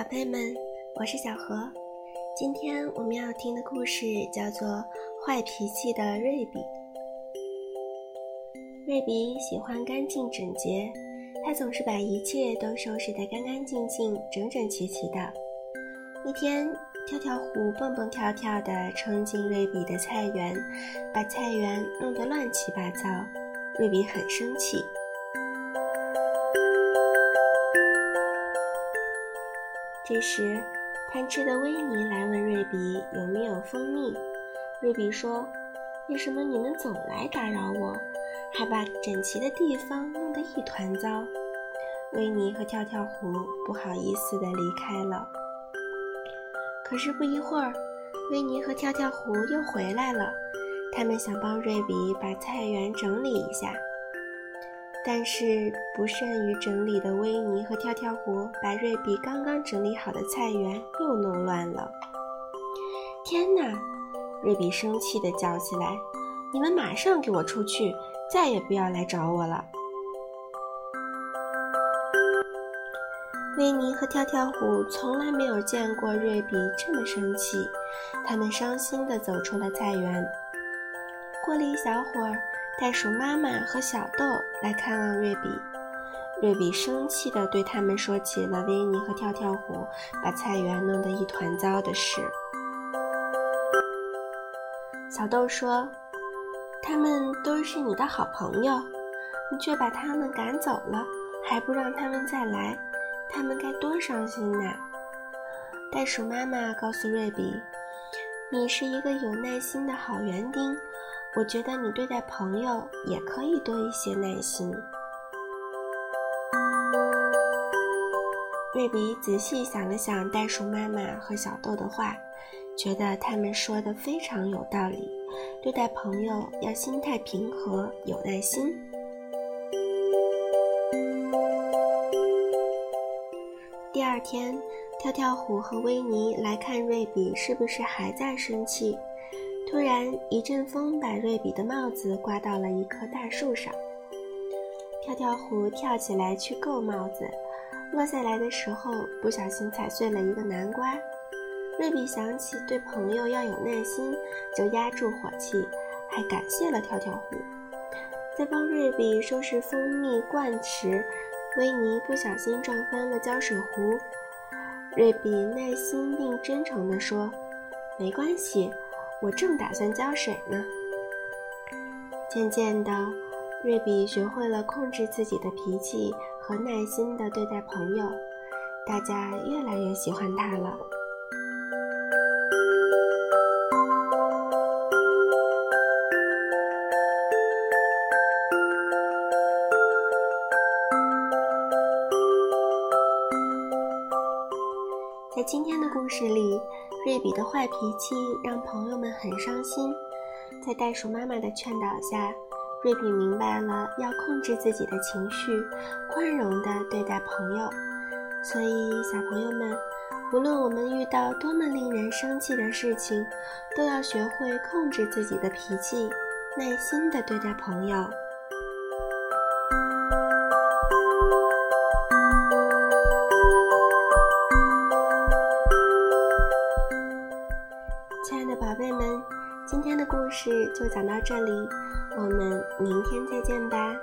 宝贝们，我是小何。今天我们要听的故事叫做《坏脾气的瑞比》。瑞比喜欢干净整洁，他总是把一切都收拾得干干净净、整整齐齐的。一天，跳跳虎蹦蹦跳跳地冲进瑞比的菜园，把菜园弄得乱七八糟。瑞比很生气。这时，贪吃的维尼来问瑞比有没有蜂蜜。瑞比说：“为什么你们总来打扰我，还把整齐的地方弄得一团糟？”维尼和跳跳虎不好意思地离开了。可是不一会儿，维尼和跳跳虎又回来了，他们想帮瑞比把菜园整理一下。但是不善于整理的维尼和跳跳虎把瑞比刚刚整理好的菜园又弄乱了。天哪！瑞比生气地叫起来：“你们马上给我出去，再也不要来找我了！”维尼和跳跳虎从来没有见过瑞比这么生气，他们伤心地走出了菜园。过了一小会儿。袋鼠妈妈和小豆来看望瑞比，瑞比生气地对他们说起了维尼和跳跳虎把菜园弄得一团糟的事。小豆说：“他们都是你的好朋友，你却把他们赶走了，还不让他们再来，他们该多伤心呐！”袋鼠妈妈告诉瑞比：“你是一个有耐心的好园丁。”我觉得你对待朋友也可以多一些耐心。瑞比仔细想了想袋鼠妈妈和小豆的话，觉得他们说的非常有道理。对待朋友要心态平和，有耐心。第二天，跳跳虎和维尼来看瑞比是不是还在生气。突然，一阵风把瑞比的帽子刮到了一棵大树上。跳跳虎跳起来去够帽子，落下来的时候不小心踩碎了一个南瓜。瑞比想起对朋友要有耐心，就压住火气，还感谢了跳跳虎。在帮瑞比收拾蜂蜜罐时，维尼不小心撞翻了胶水壶。瑞比耐心并真诚地说：“没关系。”我正打算浇水呢。渐渐的，瑞比学会了控制自己的脾气和耐心的对待朋友，大家越来越喜欢他了。在今天的故事里。瑞比的坏脾气让朋友们很伤心，在袋鼠妈妈的劝导下，瑞比明白了要控制自己的情绪，宽容地对待朋友。所以，小朋友们，无论我们遇到多么令人生气的事情，都要学会控制自己的脾气，耐心地对待朋友。事就讲到这里，我们明天再见吧。